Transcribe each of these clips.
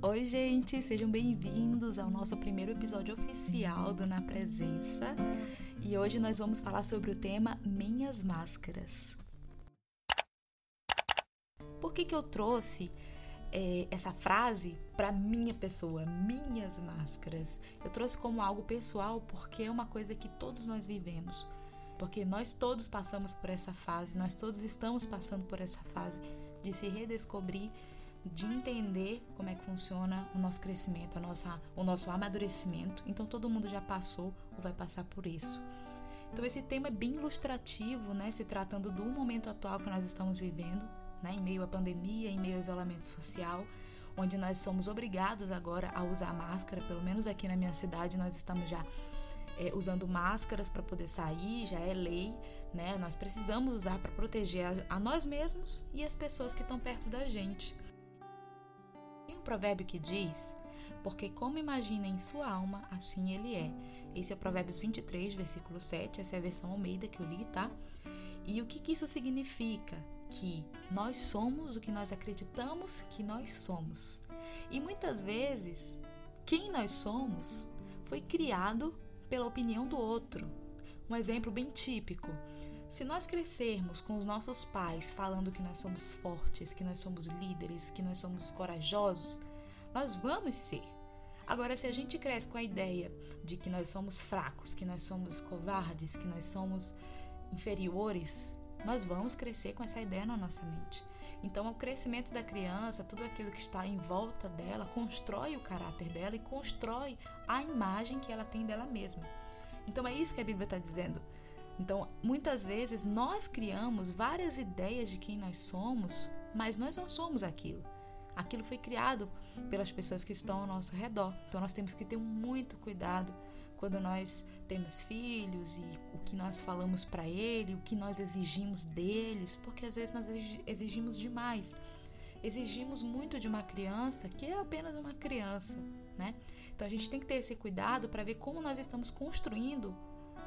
Oi, gente, sejam bem-vindos ao nosso primeiro episódio oficial do Na Presença. E hoje nós vamos falar sobre o tema Minhas Máscaras. Por que, que eu trouxe é, essa frase para minha pessoa, minhas máscaras? Eu trouxe como algo pessoal porque é uma coisa que todos nós vivemos. Porque nós todos passamos por essa fase, nós todos estamos passando por essa fase de se redescobrir, de entender como é que funciona o nosso crescimento, a nossa, o nosso amadurecimento. Então todo mundo já passou ou vai passar por isso. Então esse tema é bem ilustrativo, né, se tratando do momento atual que nós estamos vivendo, né, em meio à pandemia, em meio ao isolamento social, onde nós somos obrigados agora a usar máscara, pelo menos aqui na minha cidade nós estamos já é, usando máscaras para poder sair, já é lei, né? Nós precisamos usar para proteger a, a, nós mesmos e as pessoas que estão perto da gente. Provérbio que diz: Porque como imagina em sua alma, assim ele é. Esse é o Provérbios 23, versículo 7, essa é a versão Almeida que eu li, tá? E o que, que isso significa? Que nós somos o que nós acreditamos que nós somos. E muitas vezes, quem nós somos foi criado pela opinião do outro. Um exemplo bem típico. Se nós crescermos com os nossos pais falando que nós somos fortes, que nós somos líderes, que nós somos corajosos, nós vamos ser. Agora, se a gente cresce com a ideia de que nós somos fracos, que nós somos covardes, que nós somos inferiores, nós vamos crescer com essa ideia na nossa mente. Então, o crescimento da criança, tudo aquilo que está em volta dela, constrói o caráter dela e constrói a imagem que ela tem dela mesma. Então, é isso que a Bíblia está dizendo. Então, muitas vezes nós criamos várias ideias de quem nós somos, mas nós não somos aquilo. Aquilo foi criado pelas pessoas que estão ao nosso redor. Então, nós temos que ter muito cuidado quando nós temos filhos e o que nós falamos para ele, o que nós exigimos deles, porque às vezes nós exigimos demais. Exigimos muito de uma criança que é apenas uma criança, né? Então a gente tem que ter esse cuidado para ver como nós estamos construindo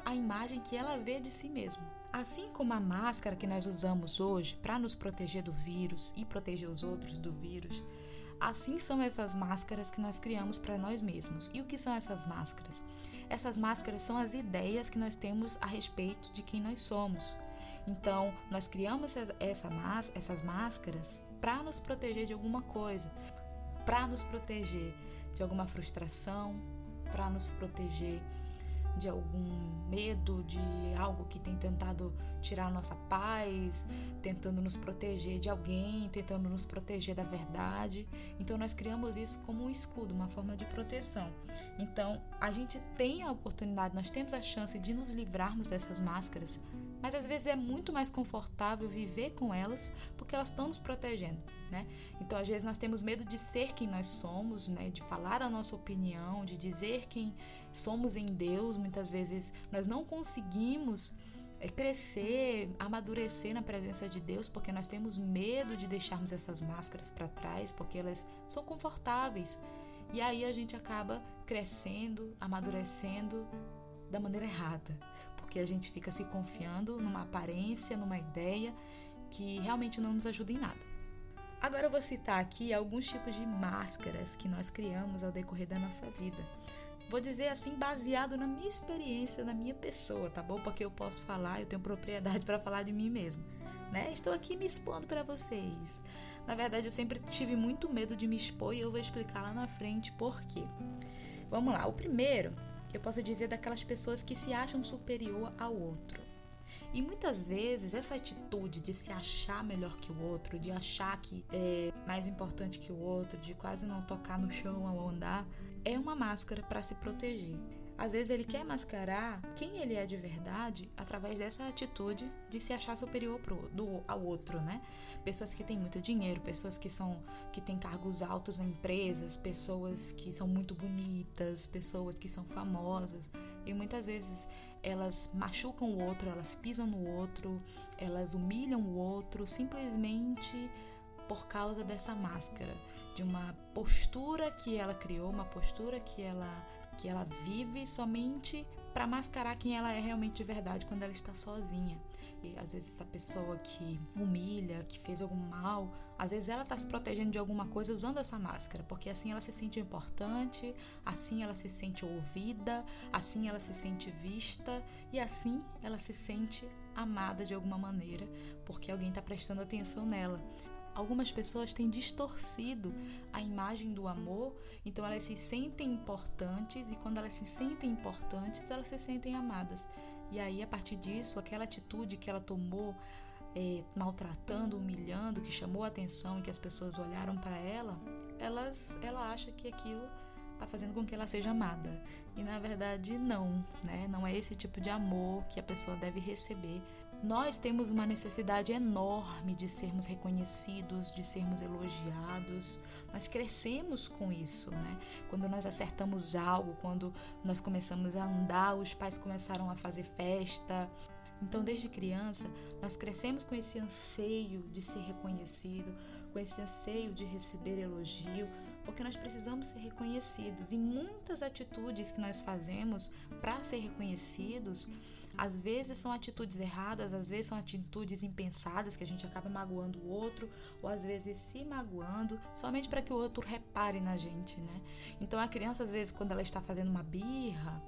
a imagem que ela vê de si mesma. Assim como a máscara que nós usamos hoje para nos proteger do vírus e proteger os outros do vírus, Assim são essas máscaras que nós criamos para nós mesmos. E o que são essas máscaras? Essas máscaras são as ideias que nós temos a respeito de quem nós somos. Então, nós criamos essa, essas máscaras para nos proteger de alguma coisa, para nos proteger de alguma frustração, para nos proteger de algum medo, de algo que tem tentado tirar a nossa paz, tentando nos proteger de alguém, tentando nos proteger da verdade. Então nós criamos isso como um escudo, uma forma de proteção. Então a gente tem a oportunidade, nós temos a chance de nos livrarmos dessas máscaras mas às vezes é muito mais confortável viver com elas porque elas estão nos protegendo, né? Então às vezes nós temos medo de ser quem nós somos, né? De falar a nossa opinião, de dizer quem somos em Deus. Muitas vezes nós não conseguimos é, crescer, amadurecer na presença de Deus, porque nós temos medo de deixarmos essas máscaras para trás, porque elas são confortáveis. E aí a gente acaba crescendo, amadurecendo da maneira errada, porque a gente fica se confiando numa aparência, numa ideia que realmente não nos ajuda em nada. Agora eu vou citar aqui alguns tipos de máscaras que nós criamos ao decorrer da nossa vida. Vou dizer assim, baseado na minha experiência, na minha pessoa, tá bom? Porque eu posso falar, eu tenho propriedade para falar de mim mesmo, né? Estou aqui me expondo para vocês. Na verdade, eu sempre tive muito medo de me expor e eu vou explicar lá na frente por quê. Vamos lá, o primeiro eu posso dizer daquelas pessoas que se acham superior ao outro. E muitas vezes essa atitude de se achar melhor que o outro, de achar que é mais importante que o outro, de quase não tocar no chão ao andar, é uma máscara para se proteger. Às vezes ele quer mascarar quem ele é de verdade através dessa atitude de se achar superior pro, do, ao outro, né? Pessoas que têm muito dinheiro, pessoas que são que têm cargos altos em empresas, pessoas que são muito bonitas, pessoas que são famosas e muitas vezes elas machucam o outro, elas pisam no outro, elas humilham o outro simplesmente por causa dessa máscara, de uma postura que ela criou, uma postura que ela que ela vive somente para mascarar quem ela é realmente de verdade quando ela está sozinha. E às vezes essa pessoa que humilha, que fez algum mal, às vezes ela está se protegendo de alguma coisa usando essa máscara, porque assim ela se sente importante, assim ela se sente ouvida, assim ela se sente vista e assim ela se sente amada de alguma maneira, porque alguém está prestando atenção nela. Algumas pessoas têm distorcido a imagem do amor, então elas se sentem importantes e quando elas se sentem importantes, elas se sentem amadas. E aí, a partir disso, aquela atitude que ela tomou, é, maltratando, humilhando, que chamou a atenção e que as pessoas olharam para ela, elas, ela acha que aquilo está fazendo com que ela seja amada. E na verdade, não, né? Não é esse tipo de amor que a pessoa deve receber nós temos uma necessidade enorme de sermos reconhecidos, de sermos elogiados. Nós crescemos com isso, né? Quando nós acertamos algo, quando nós começamos a andar, os pais começaram a fazer festa. Então, desde criança, nós crescemos com esse anseio de ser reconhecido, com esse anseio de receber elogio, porque nós precisamos ser reconhecidos. E muitas atitudes que nós fazemos para ser reconhecidos às vezes são atitudes erradas, às vezes são atitudes impensadas que a gente acaba magoando o outro, ou às vezes se magoando somente para que o outro repare na gente, né? Então a criança, às vezes, quando ela está fazendo uma birra,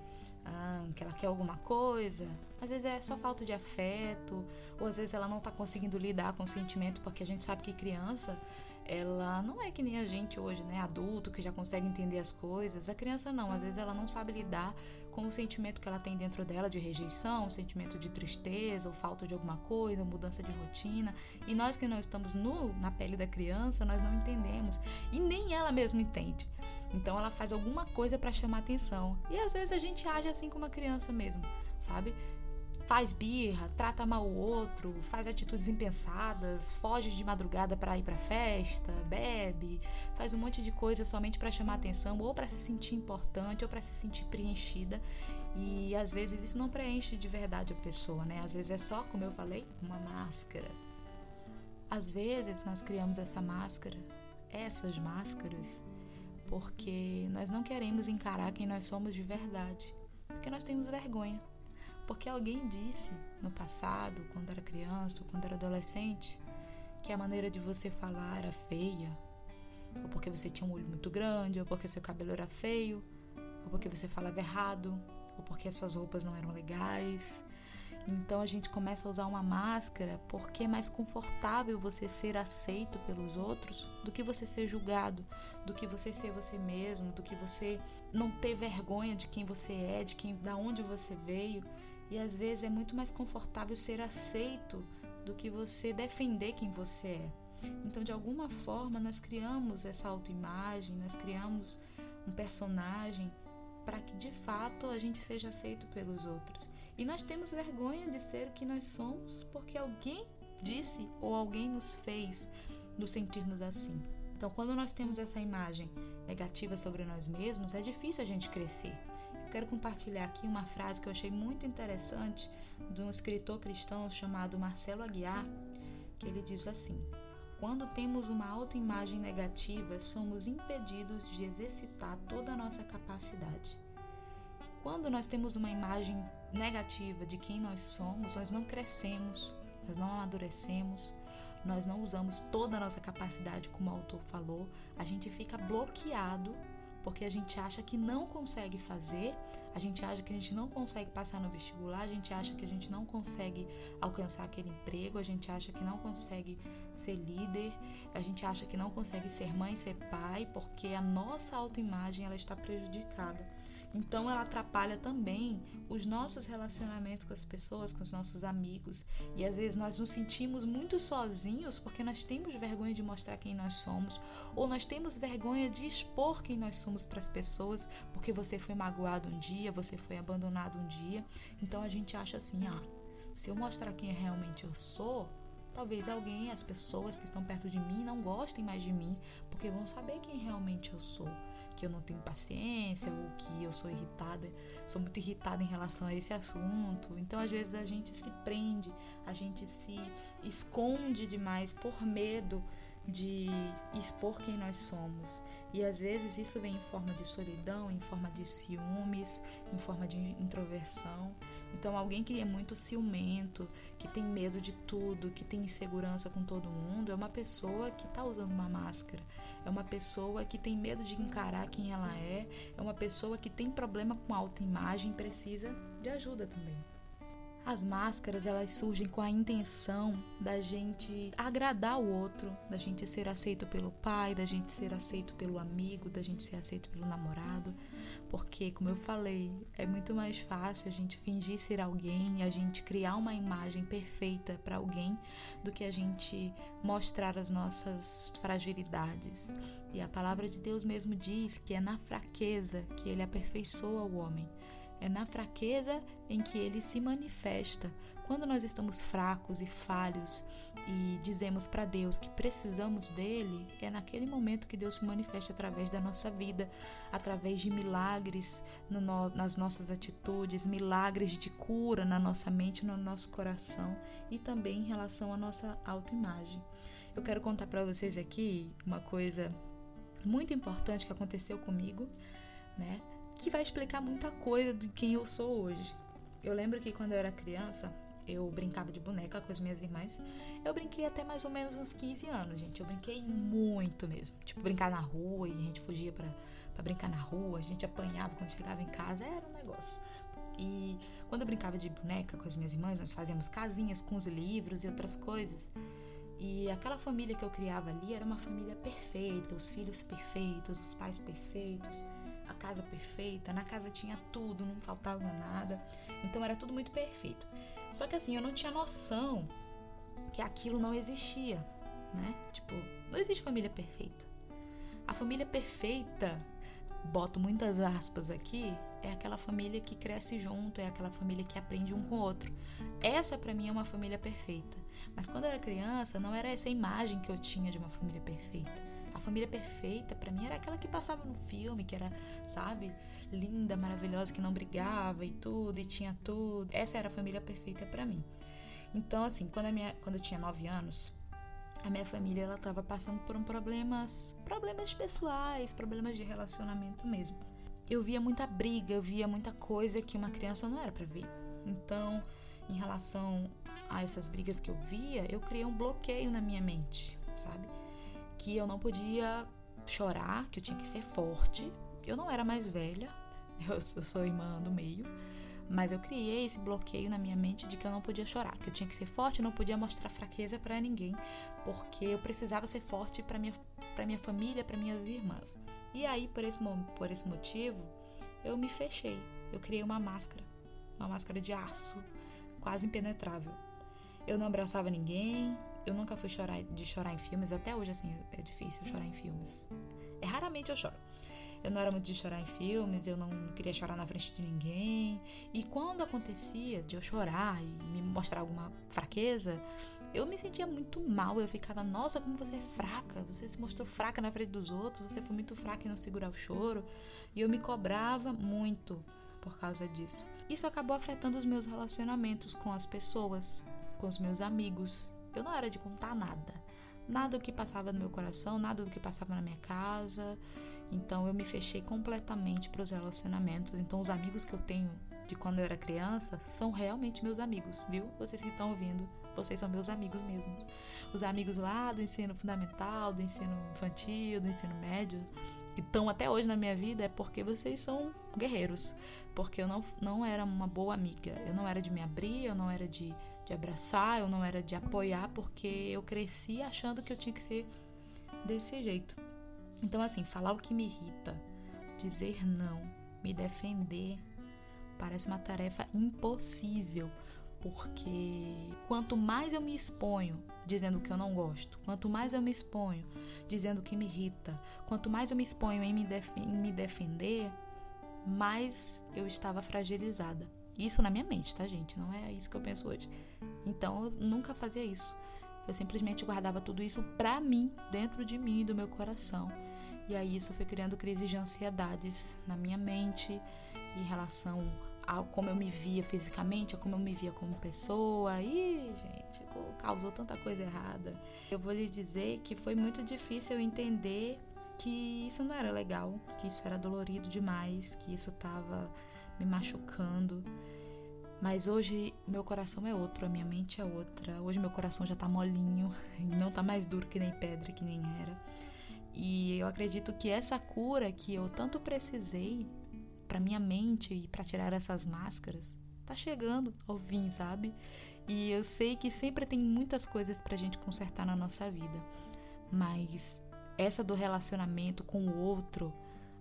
ah, que ela quer alguma coisa, às vezes é só falta de afeto, ou às vezes ela não está conseguindo lidar com o sentimento, porque a gente sabe que criança ela não é que nem a gente hoje, né, adulto que já consegue entender as coisas. A criança não, às vezes ela não sabe lidar com o sentimento que ela tem dentro dela de rejeição, sentimento de tristeza, ou falta de alguma coisa, mudança de rotina. E nós que não estamos no, na pele da criança, nós não entendemos. E nem ela mesma entende. Então ela faz alguma coisa para chamar atenção. E às vezes a gente age assim como uma criança mesmo, sabe? Faz birra, trata mal o outro, faz atitudes impensadas, foge de madrugada para ir para festa, bebe, faz um monte de coisa somente para chamar atenção ou para se sentir importante ou para se sentir preenchida. E às vezes isso não preenche de verdade a pessoa, né? Às vezes é só, como eu falei, uma máscara. Às vezes nós criamos essa máscara, essas máscaras, porque nós não queremos encarar quem nós somos de verdade, porque nós temos vergonha porque alguém disse no passado, quando era criança ou quando era adolescente, que a maneira de você falar era feia, ou porque você tinha um olho muito grande, ou porque seu cabelo era feio, ou porque você falava errado, ou porque suas roupas não eram legais. Então a gente começa a usar uma máscara porque é mais confortável você ser aceito pelos outros do que você ser julgado, do que você ser você mesmo, do que você não ter vergonha de quem você é, de quem, da onde você veio. E às vezes é muito mais confortável ser aceito do que você defender quem você é. Então, de alguma forma, nós criamos essa autoimagem, nós criamos um personagem para que de fato a gente seja aceito pelos outros. E nós temos vergonha de ser o que nós somos porque alguém disse ou alguém nos fez nos sentirmos assim. Então, quando nós temos essa imagem negativa sobre nós mesmos, é difícil a gente crescer quero compartilhar aqui uma frase que eu achei muito interessante de um escritor cristão chamado Marcelo Aguiar, que ele diz assim: Quando temos uma autoimagem negativa, somos impedidos de exercitar toda a nossa capacidade. Quando nós temos uma imagem negativa de quem nós somos, nós não crescemos, nós não amadurecemos, nós não usamos toda a nossa capacidade, como o autor falou, a gente fica bloqueado porque a gente acha que não consegue fazer, a gente acha que a gente não consegue passar no vestibular, a gente acha que a gente não consegue alcançar aquele emprego, a gente acha que não consegue ser líder, a gente acha que não consegue ser mãe, ser pai, porque a nossa autoimagem ela está prejudicada. Então ela atrapalha também os nossos relacionamentos com as pessoas, com os nossos amigos. E às vezes nós nos sentimos muito sozinhos porque nós temos vergonha de mostrar quem nós somos, ou nós temos vergonha de expor quem nós somos para as pessoas, porque você foi magoado um dia, você foi abandonado um dia. Então a gente acha assim: ah, se eu mostrar quem realmente eu sou, talvez alguém, as pessoas que estão perto de mim, não gostem mais de mim, porque vão saber quem realmente eu sou que eu não tenho paciência ou que eu sou irritada, sou muito irritada em relação a esse assunto. Então, às vezes a gente se prende, a gente se esconde demais por medo de expor quem nós somos. E às vezes isso vem em forma de solidão, em forma de ciúmes, em forma de introversão. Então, alguém que é muito ciumento, que tem medo de tudo, que tem insegurança com todo mundo, é uma pessoa que está usando uma máscara. É uma pessoa que tem medo de encarar quem ela é. É uma pessoa que tem problema com autoimagem e precisa de ajuda também. As máscaras, elas surgem com a intenção da gente agradar o outro, da gente ser aceito pelo pai, da gente ser aceito pelo amigo, da gente ser aceito pelo namorado. Porque, como eu falei, é muito mais fácil a gente fingir ser alguém a gente criar uma imagem perfeita para alguém do que a gente mostrar as nossas fragilidades. E a palavra de Deus mesmo diz que é na fraqueza que ele aperfeiçoa o homem. É na fraqueza em que ele se manifesta. Quando nós estamos fracos e falhos e dizemos para Deus que precisamos dele, é naquele momento que Deus se manifesta através da nossa vida, através de milagres no, nas nossas atitudes, milagres de cura na nossa mente, no nosso coração e também em relação à nossa autoimagem. Eu quero contar para vocês aqui uma coisa muito importante que aconteceu comigo, né? Que vai explicar muita coisa de quem eu sou hoje. Eu lembro que quando eu era criança, eu brincava de boneca com as minhas irmãs. Eu brinquei até mais ou menos uns 15 anos, gente. Eu brinquei muito mesmo. Tipo, brincar na rua e a gente fugia pra, pra brincar na rua, a gente apanhava quando chegava em casa, era um negócio. E quando eu brincava de boneca com as minhas irmãs, nós fazíamos casinhas com os livros e outras coisas. E aquela família que eu criava ali era uma família perfeita, os filhos perfeitos, os pais perfeitos a casa perfeita, na casa tinha tudo, não faltava nada. Então era tudo muito perfeito. Só que assim, eu não tinha noção que aquilo não existia, né? Tipo, não existe família perfeita. A família perfeita, boto muitas aspas aqui, é aquela família que cresce junto, é aquela família que aprende um com o outro. Essa para mim é uma família perfeita. Mas quando eu era criança, não era essa imagem que eu tinha de uma família perfeita. Família perfeita para mim era aquela que passava no filme, que era, sabe, linda, maravilhosa, que não brigava e tudo e tinha tudo. Essa era a família perfeita para mim. Então, assim, quando, a minha, quando eu tinha 9 anos, a minha família ela estava passando por um problemas, problemas pessoais, problemas de relacionamento mesmo. Eu via muita briga, eu via muita coisa que uma criança não era para ver. Então, em relação a essas brigas que eu via, eu criei um bloqueio na minha mente, sabe? Que eu não podia chorar, que eu tinha que ser forte. Eu não era mais velha, eu, sou irmã do meio, mas eu criei esse bloqueio na minha mente de que eu não podia chorar, que eu tinha que ser forte, não podia mostrar fraqueza para ninguém, porque eu precisava ser forte para minha para minha família, para minhas irmãs. E aí por esse por esse motivo, eu me fechei. Eu criei uma máscara, uma máscara de aço, quase impenetrável. Eu não abraçava ninguém, eu nunca fui chorar de chorar em filmes, até hoje assim é difícil chorar em filmes. É raramente eu choro. Eu não era muito de chorar em filmes, eu não queria chorar na frente de ninguém. E quando acontecia de eu chorar e me mostrar alguma fraqueza, eu me sentia muito mal. Eu ficava, nossa, como você é fraca. Você se mostrou fraca na frente dos outros, você foi muito fraca em não segurar o choro. E eu me cobrava muito por causa disso. Isso acabou afetando os meus relacionamentos com as pessoas, com os meus amigos. Eu não era de contar nada. Nada do que passava no meu coração, nada do que passava na minha casa. Então eu me fechei completamente para os relacionamentos. Então os amigos que eu tenho de quando eu era criança são realmente meus amigos, viu? Vocês que estão ouvindo, vocês são meus amigos mesmos. Os amigos lá do ensino fundamental, do ensino infantil, do ensino médio, que estão até hoje na minha vida é porque vocês são guerreiros. Porque eu não, não era uma boa amiga. Eu não era de me abrir, eu não era de de abraçar, eu não era de apoiar, porque eu cresci achando que eu tinha que ser desse jeito. Então, assim, falar o que me irrita, dizer não, me defender, parece uma tarefa impossível, porque quanto mais eu me exponho dizendo que eu não gosto, quanto mais eu me exponho dizendo que me irrita, quanto mais eu me exponho em me, def em me defender, mais eu estava fragilizada. Isso na minha mente, tá, gente? Não é isso que eu penso hoje. Então eu nunca fazia isso. Eu simplesmente guardava tudo isso pra mim, dentro de mim, do meu coração. E aí isso foi criando crises de ansiedades na minha mente em relação a como eu me via fisicamente, a como eu me via como pessoa. E, gente, causou tanta coisa errada. Eu vou lhe dizer que foi muito difícil eu entender que isso não era legal, que isso era dolorido demais, que isso estava me machucando. Mas hoje meu coração é outro, a minha mente é outra. Hoje meu coração já tá molinho, não tá mais duro que nem pedra, que nem era. E eu acredito que essa cura que eu tanto precisei para minha mente e para tirar essas máscaras tá chegando ao fim, sabe? E eu sei que sempre tem muitas coisas pra gente consertar na nossa vida. Mas essa do relacionamento com o outro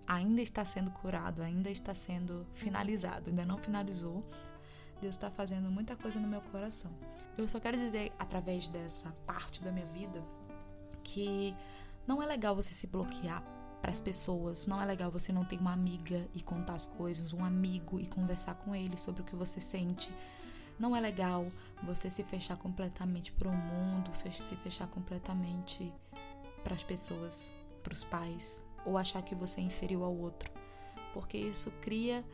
ainda está sendo curado, ainda está sendo finalizado, ainda não finalizou, Deus está fazendo muita coisa no meu coração. Eu só quero dizer, através dessa parte da minha vida, que não é legal você se bloquear para as pessoas, não é legal você não ter uma amiga e contar as coisas, um amigo e conversar com ele sobre o que você sente. Não é legal você se fechar completamente para o mundo, se fechar completamente para as pessoas, para os pais, ou achar que você é inferior ao outro, porque isso cria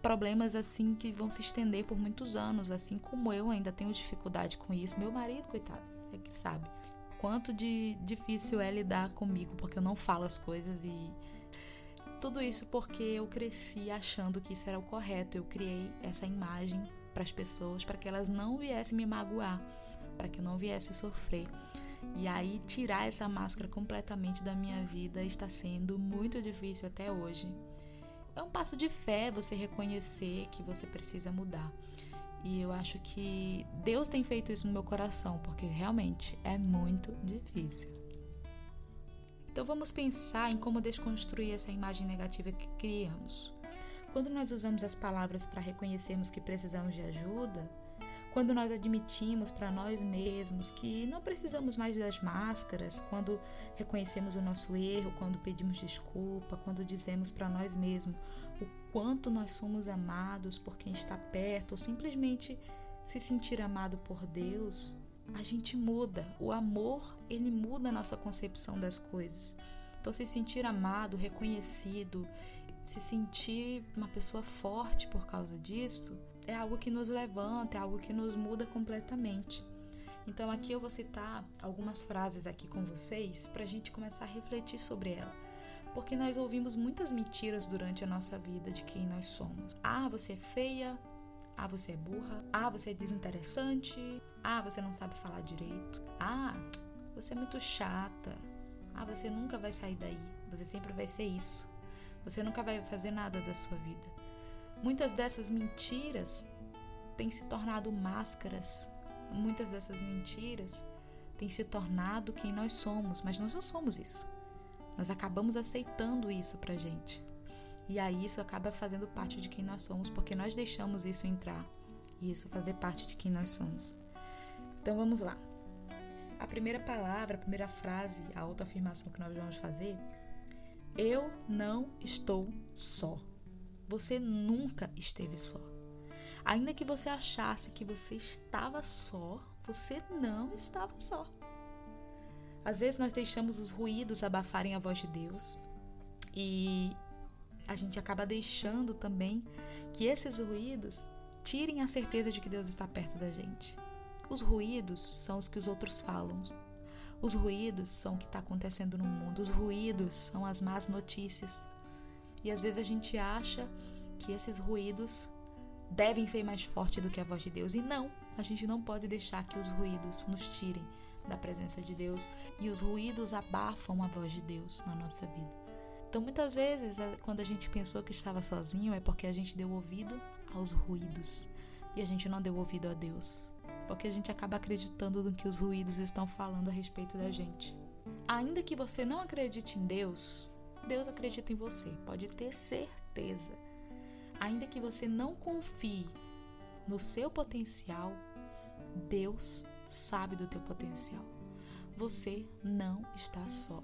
problemas assim que vão se estender por muitos anos, assim como eu ainda tenho dificuldade com isso. Meu marido, coitado, é que sabe quanto de difícil é lidar comigo, porque eu não falo as coisas e tudo isso porque eu cresci achando que isso era o correto. Eu criei essa imagem para as pessoas para que elas não viessem me magoar, para que eu não viesse sofrer. E aí tirar essa máscara completamente da minha vida está sendo muito difícil até hoje é um passo de fé você reconhecer que você precisa mudar. E eu acho que Deus tem feito isso no meu coração, porque realmente é muito difícil. Então vamos pensar em como desconstruir essa imagem negativa que criamos. Quando nós usamos as palavras para reconhecermos que precisamos de ajuda, quando nós admitimos para nós mesmos que não precisamos mais das máscaras, quando reconhecemos o nosso erro, quando pedimos desculpa, quando dizemos para nós mesmos o quanto nós somos amados por quem está perto, ou simplesmente se sentir amado por Deus, a gente muda. O amor, ele muda a nossa concepção das coisas. Então, se sentir amado, reconhecido, se sentir uma pessoa forte por causa disso, é algo que nos levanta, é algo que nos muda completamente. Então aqui eu vou citar algumas frases aqui com vocês para a gente começar a refletir sobre ela. Porque nós ouvimos muitas mentiras durante a nossa vida de quem nós somos. Ah, você é feia. Ah, você é burra. Ah, você é desinteressante. Ah, você não sabe falar direito. Ah, você é muito chata. Ah, você nunca vai sair daí. Você sempre vai ser isso. Você nunca vai fazer nada da sua vida. Muitas dessas mentiras têm se tornado máscaras. Muitas dessas mentiras têm se tornado quem nós somos, mas nós não somos isso. Nós acabamos aceitando isso pra gente. E aí isso acaba fazendo parte de quem nós somos, porque nós deixamos isso entrar e isso fazer parte de quem nós somos. Então vamos lá. A primeira palavra, a primeira frase, a autoafirmação que nós vamos fazer, eu não estou só. Você nunca esteve só. Ainda que você achasse que você estava só, você não estava só. Às vezes nós deixamos os ruídos abafarem a voz de Deus e a gente acaba deixando também que esses ruídos tirem a certeza de que Deus está perto da gente. Os ruídos são os que os outros falam. Os ruídos são o que está acontecendo no mundo. Os ruídos são as más notícias. E às vezes a gente acha que esses ruídos devem ser mais fortes do que a voz de Deus. E não, a gente não pode deixar que os ruídos nos tirem da presença de Deus e os ruídos abafam a voz de Deus na nossa vida. Então, muitas vezes, é, quando a gente pensou que estava sozinho, é porque a gente deu ouvido aos ruídos e a gente não deu ouvido a Deus. Porque a gente acaba acreditando no que os ruídos estão falando a respeito da gente. Ainda que você não acredite em Deus, Deus acredita em você, pode ter certeza. Ainda que você não confie no seu potencial, Deus sabe do teu potencial. Você não está só.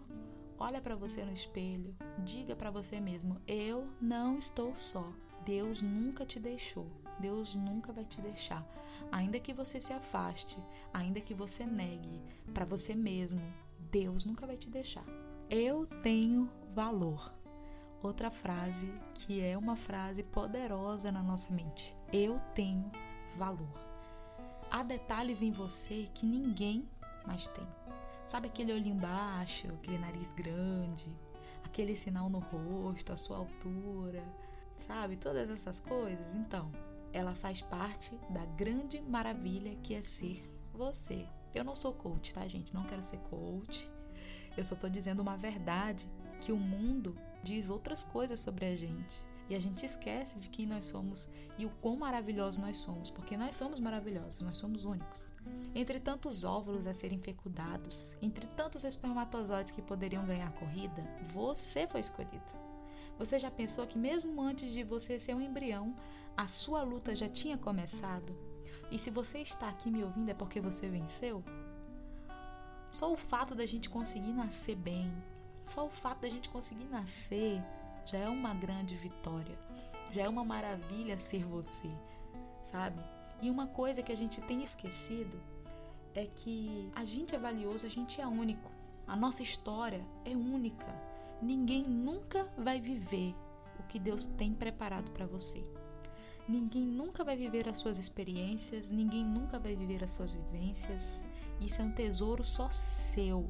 Olha para você no espelho, diga para você mesmo: eu não estou só. Deus nunca te deixou. Deus nunca vai te deixar. Ainda que você se afaste, ainda que você negue para você mesmo, Deus nunca vai te deixar. Eu tenho valor. Outra frase que é uma frase poderosa na nossa mente. Eu tenho valor. Há detalhes em você que ninguém mais tem. Sabe aquele olhinho baixo, aquele nariz grande, aquele sinal no rosto, a sua altura, sabe? Todas essas coisas. Então, ela faz parte da grande maravilha que é ser você. Eu não sou coach, tá, gente? Não quero ser coach. Eu só tô dizendo uma verdade que o mundo diz outras coisas sobre a gente. E a gente esquece de quem nós somos e o quão maravilhosos nós somos, porque nós somos maravilhosos, nós somos únicos. Entre tantos óvulos a serem fecundados, entre tantos espermatozoides que poderiam ganhar corrida, você foi escolhido. Você já pensou que mesmo antes de você ser um embrião, a sua luta já tinha começado? E se você está aqui me ouvindo é porque você venceu? Só o fato da gente conseguir nascer bem, só o fato da gente conseguir nascer já é uma grande vitória. Já é uma maravilha ser você, sabe? E uma coisa que a gente tem esquecido é que a gente é valioso, a gente é único. A nossa história é única. Ninguém nunca vai viver o que Deus tem preparado para você. Ninguém nunca vai viver as suas experiências, ninguém nunca vai viver as suas vivências. Isso é um tesouro só seu.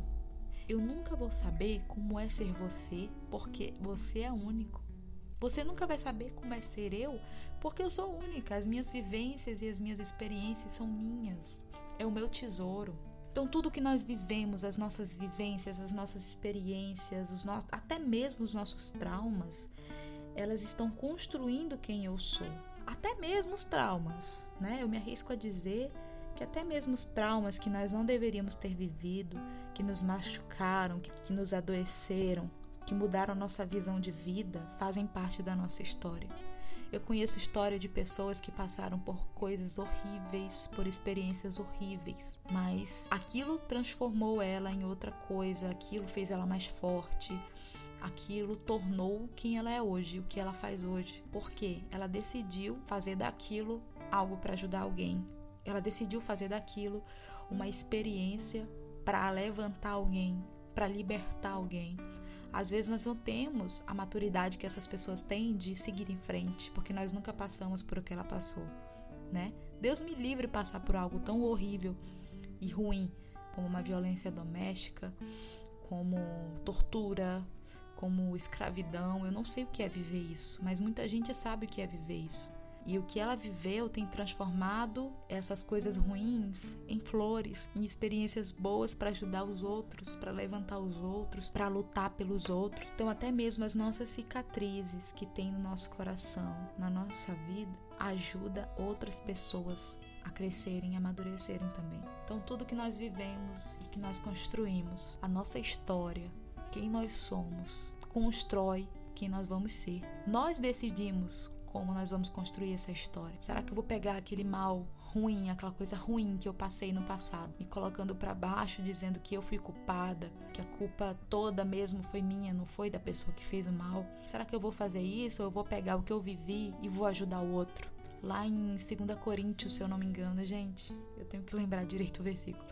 Eu nunca vou saber como é ser você, porque você é único. Você nunca vai saber como é ser eu, porque eu sou única. As minhas vivências e as minhas experiências são minhas. É o meu tesouro. Então, tudo que nós vivemos, as nossas vivências, as nossas experiências, os até mesmo os nossos traumas, elas estão construindo quem eu sou. Até mesmo os traumas, né? Eu me arrisco a dizer que até mesmo os traumas que nós não deveríamos ter vivido, que nos machucaram, que, que nos adoeceram, que mudaram nossa visão de vida, fazem parte da nossa história. Eu conheço história de pessoas que passaram por coisas horríveis, por experiências horríveis, mas aquilo transformou ela em outra coisa, aquilo fez ela mais forte, aquilo tornou quem ela é hoje, o que ela faz hoje. Porque ela decidiu fazer daquilo algo para ajudar alguém, ela decidiu fazer daquilo uma experiência para levantar alguém, para libertar alguém. Às vezes nós não temos a maturidade que essas pessoas têm de seguir em frente, porque nós nunca passamos por o que ela passou, né? Deus me livre de passar por algo tão horrível e ruim como uma violência doméstica, como tortura, como escravidão. Eu não sei o que é viver isso, mas muita gente sabe o que é viver isso. E o que ela viveu tem transformado essas coisas ruins em flores, em experiências boas para ajudar os outros, para levantar os outros, para lutar pelos outros. Então, até mesmo as nossas cicatrizes que tem no nosso coração, na nossa vida, ajuda outras pessoas a crescerem, a amadurecerem também. Então, tudo que nós vivemos e que nós construímos, a nossa história, quem nós somos, constrói quem nós vamos ser. Nós decidimos como nós vamos construir essa história? Será que eu vou pegar aquele mal ruim, aquela coisa ruim que eu passei no passado, me colocando para baixo, dizendo que eu fui culpada, que a culpa toda mesmo foi minha, não foi da pessoa que fez o mal? Será que eu vou fazer isso ou eu vou pegar o que eu vivi e vou ajudar o outro? Lá em 2 Coríntios, se eu não me engano, gente, eu tenho que lembrar direito o versículo.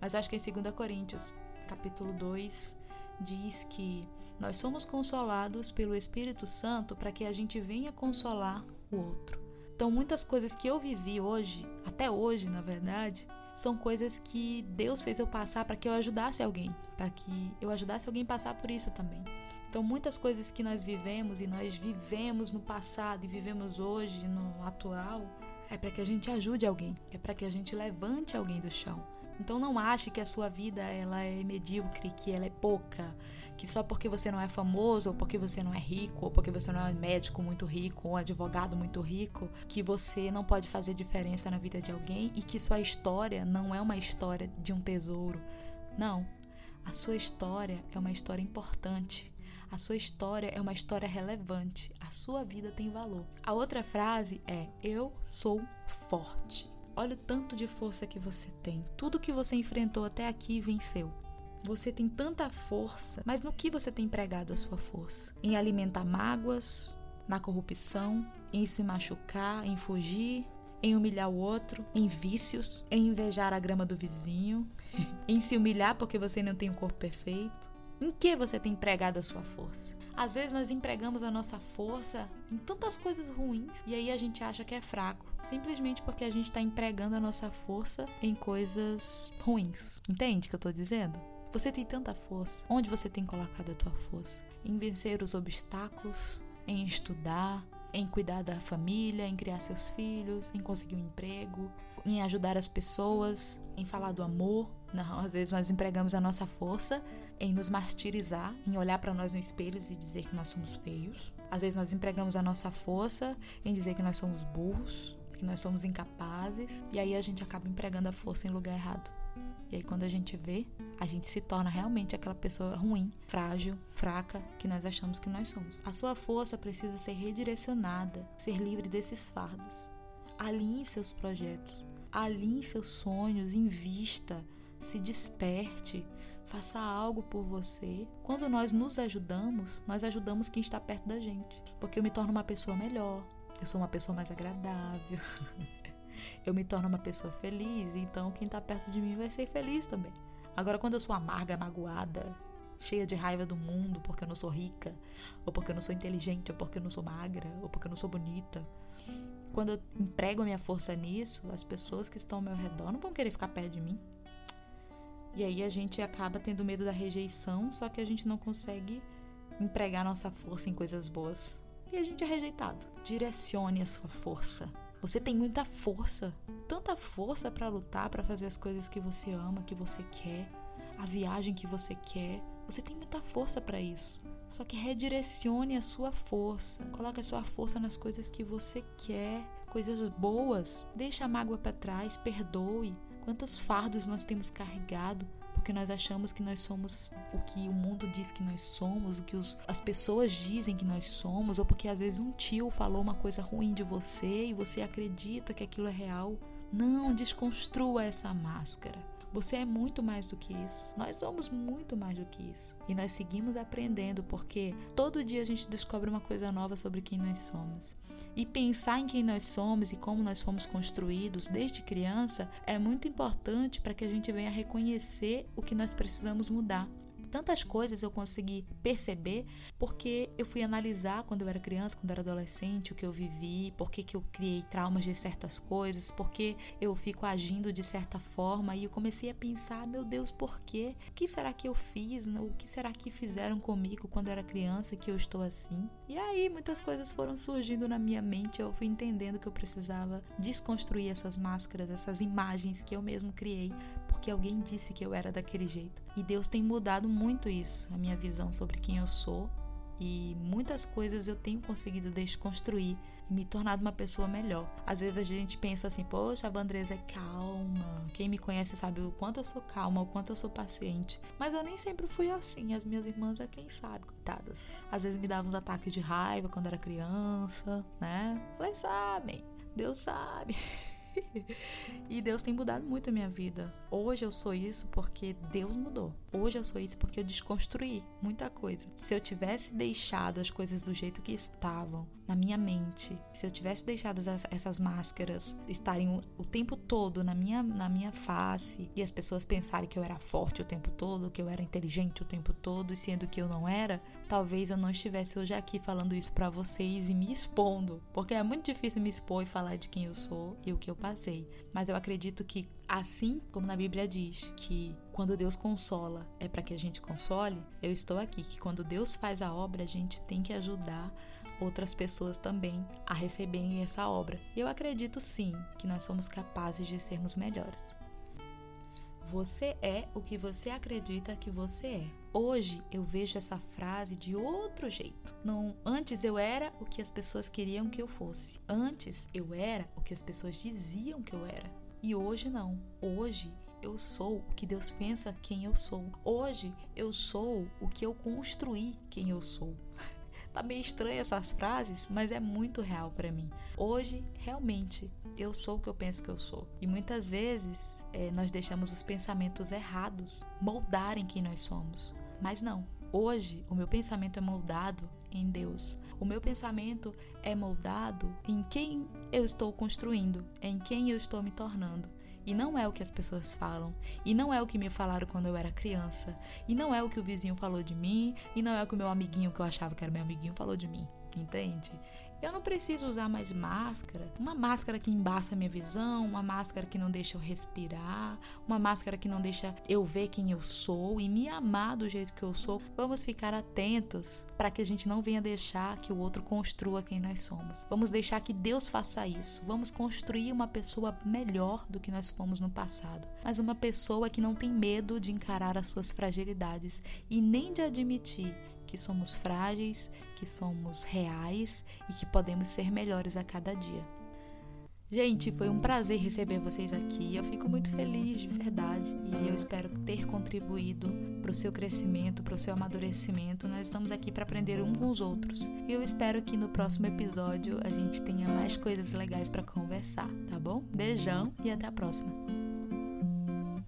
Mas acho que é em 2 Coríntios, capítulo 2, diz que nós somos consolados pelo Espírito Santo para que a gente venha consolar o outro. Então, muitas coisas que eu vivi hoje, até hoje, na verdade, são coisas que Deus fez eu passar para que eu ajudasse alguém, para que eu ajudasse alguém a passar por isso também. Então, muitas coisas que nós vivemos e nós vivemos no passado e vivemos hoje, no atual, é para que a gente ajude alguém, é para que a gente levante alguém do chão. Então não ache que a sua vida ela é medíocre, que ela é pouca, que só porque você não é famoso, ou porque você não é rico, ou porque você não é médico muito rico, ou um advogado muito rico, que você não pode fazer diferença na vida de alguém e que sua história não é uma história de um tesouro. Não. A sua história é uma história importante. A sua história é uma história relevante. A sua vida tem valor. A outra frase é: Eu sou forte. Olha o tanto de força que você tem. Tudo que você enfrentou até aqui venceu. Você tem tanta força, mas no que você tem empregado a sua força? Em alimentar mágoas, na corrupção, em se machucar, em fugir, em humilhar o outro, em vícios, em invejar a grama do vizinho, em se humilhar porque você não tem um corpo perfeito. Em que você tem empregado a sua força? Às vezes nós empregamos a nossa força em tantas coisas ruins e aí a gente acha que é fraco, simplesmente porque a gente está empregando a nossa força em coisas ruins. Entende o que eu estou dizendo? Você tem tanta força. Onde você tem colocado a tua força? Em vencer os obstáculos, em estudar, em cuidar da família, em criar seus filhos, em conseguir um emprego, em ajudar as pessoas, em falar do amor. Não, às vezes nós empregamos a nossa força em nos martirizar, em olhar para nós no espelho e dizer que nós somos feios. Às vezes nós empregamos a nossa força em dizer que nós somos burros, que nós somos incapazes, e aí a gente acaba empregando a força em lugar errado. E aí quando a gente vê, a gente se torna realmente aquela pessoa ruim, frágil, fraca que nós achamos que nós somos. A sua força precisa ser redirecionada, ser livre desses fardos. Alinhe seus projetos, alinhe seus sonhos, invista, se desperte, faça algo por você. Quando nós nos ajudamos, nós ajudamos quem está perto da gente, porque eu me torno uma pessoa melhor, eu sou uma pessoa mais agradável. eu me torno uma pessoa feliz, então quem está perto de mim vai ser feliz também. Agora, quando eu sou amarga, magoada, cheia de raiva do mundo porque eu não sou rica, ou porque eu não sou inteligente, ou porque eu não sou magra, ou porque eu não sou bonita, quando eu emprego a minha força nisso, as pessoas que estão ao meu redor não vão querer ficar perto de mim. E aí a gente acaba tendo medo da rejeição, só que a gente não consegue empregar nossa força em coisas boas. E a gente é rejeitado. Direcione a sua força. Você tem muita força, tanta força para lutar, para fazer as coisas que você ama, que você quer, a viagem que você quer. Você tem muita força para isso. Só que redirecione a sua força. Coloque a sua força nas coisas que você quer, coisas boas. Deixe a mágoa para trás, perdoe. Quantos fardos nós temos carregado porque nós achamos que nós somos o que o mundo diz que nós somos, o que os, as pessoas dizem que nós somos, ou porque às vezes um tio falou uma coisa ruim de você e você acredita que aquilo é real. Não desconstrua essa máscara. Você é muito mais do que isso. Nós somos muito mais do que isso. E nós seguimos aprendendo porque todo dia a gente descobre uma coisa nova sobre quem nós somos. E pensar em quem nós somos e como nós fomos construídos desde criança é muito importante para que a gente venha reconhecer o que nós precisamos mudar. Tantas coisas eu consegui perceber porque eu fui analisar quando eu era criança, quando eu era adolescente, o que eu vivi, por que, eu criei traumas de certas coisas, por que eu fico agindo de certa forma e eu comecei a pensar, meu Deus, por quê? O que será que eu fiz? O que será que fizeram comigo quando eu era criança que eu estou assim? E aí muitas coisas foram surgindo na minha mente, eu fui entendendo que eu precisava desconstruir essas máscaras, essas imagens que eu mesmo criei, porque alguém disse que eu era daquele jeito. E Deus tem mudado muito isso, a minha visão sobre quem eu sou. E muitas coisas eu tenho conseguido desconstruir e me tornado uma pessoa melhor. Às vezes a gente pensa assim, poxa, a Vandresa é calma. Quem me conhece sabe o quanto eu sou calma, o quanto eu sou paciente. Mas eu nem sempre fui assim. As minhas irmãs é quem sabe, coitadas. Às vezes me davam uns ataques de raiva quando era criança, né? Elas sabem. Deus sabe. e Deus tem mudado muito a minha vida. Hoje eu sou isso porque Deus mudou. Hoje eu sou isso porque eu desconstruí muita coisa. Se eu tivesse deixado as coisas do jeito que estavam na minha mente, se eu tivesse deixado essas máscaras estarem o tempo todo na minha, na minha face e as pessoas pensarem que eu era forte o tempo todo, que eu era inteligente o tempo todo, e sendo que eu não era, talvez eu não estivesse hoje aqui falando isso para vocês e me expondo, porque é muito difícil me expor e falar de quem eu sou e o que eu passei. Mas eu acredito que assim como na Bíblia diz que quando Deus consola é para que a gente console, eu estou aqui. Que quando Deus faz a obra, a gente tem que ajudar outras pessoas também a receberem essa obra. E eu acredito sim que nós somos capazes de sermos melhores. Você é o que você acredita que você é. Hoje eu vejo essa frase de outro jeito. Não, antes eu era o que as pessoas queriam que eu fosse. Antes eu era o que as pessoas diziam que eu era. E hoje não. Hoje eu sou o que Deus pensa quem eu sou. Hoje eu sou o que eu construí quem eu sou. Tá meio estranha essas frases, mas é muito real para mim. Hoje, realmente, eu sou o que eu penso que eu sou. E muitas vezes é, nós deixamos os pensamentos errados moldarem quem nós somos. Mas não. Hoje, o meu pensamento é moldado em Deus. O meu pensamento é moldado em quem eu estou construindo, em quem eu estou me tornando. E não é o que as pessoas falam. E não é o que me falaram quando eu era criança. E não é o que o vizinho falou de mim. E não é o que o meu amiguinho, que eu achava que era meu amiguinho, falou de mim. Entende? Eu não preciso usar mais máscara. Uma máscara que embaça minha visão, uma máscara que não deixa eu respirar, uma máscara que não deixa eu ver quem eu sou e me amar do jeito que eu sou. Vamos ficar atentos para que a gente não venha deixar que o outro construa quem nós somos. Vamos deixar que Deus faça isso. Vamos construir uma pessoa melhor do que nós fomos no passado, mas uma pessoa que não tem medo de encarar as suas fragilidades e nem de admitir que somos frágeis, que somos reais e que podemos ser melhores a cada dia. Gente, foi um prazer receber vocês aqui. Eu fico muito feliz de verdade e eu espero ter contribuído para o seu crescimento, para o seu amadurecimento. Nós estamos aqui para aprender um com os outros. E eu espero que no próximo episódio a gente tenha mais coisas legais para conversar, tá bom? Beijão e até a próxima.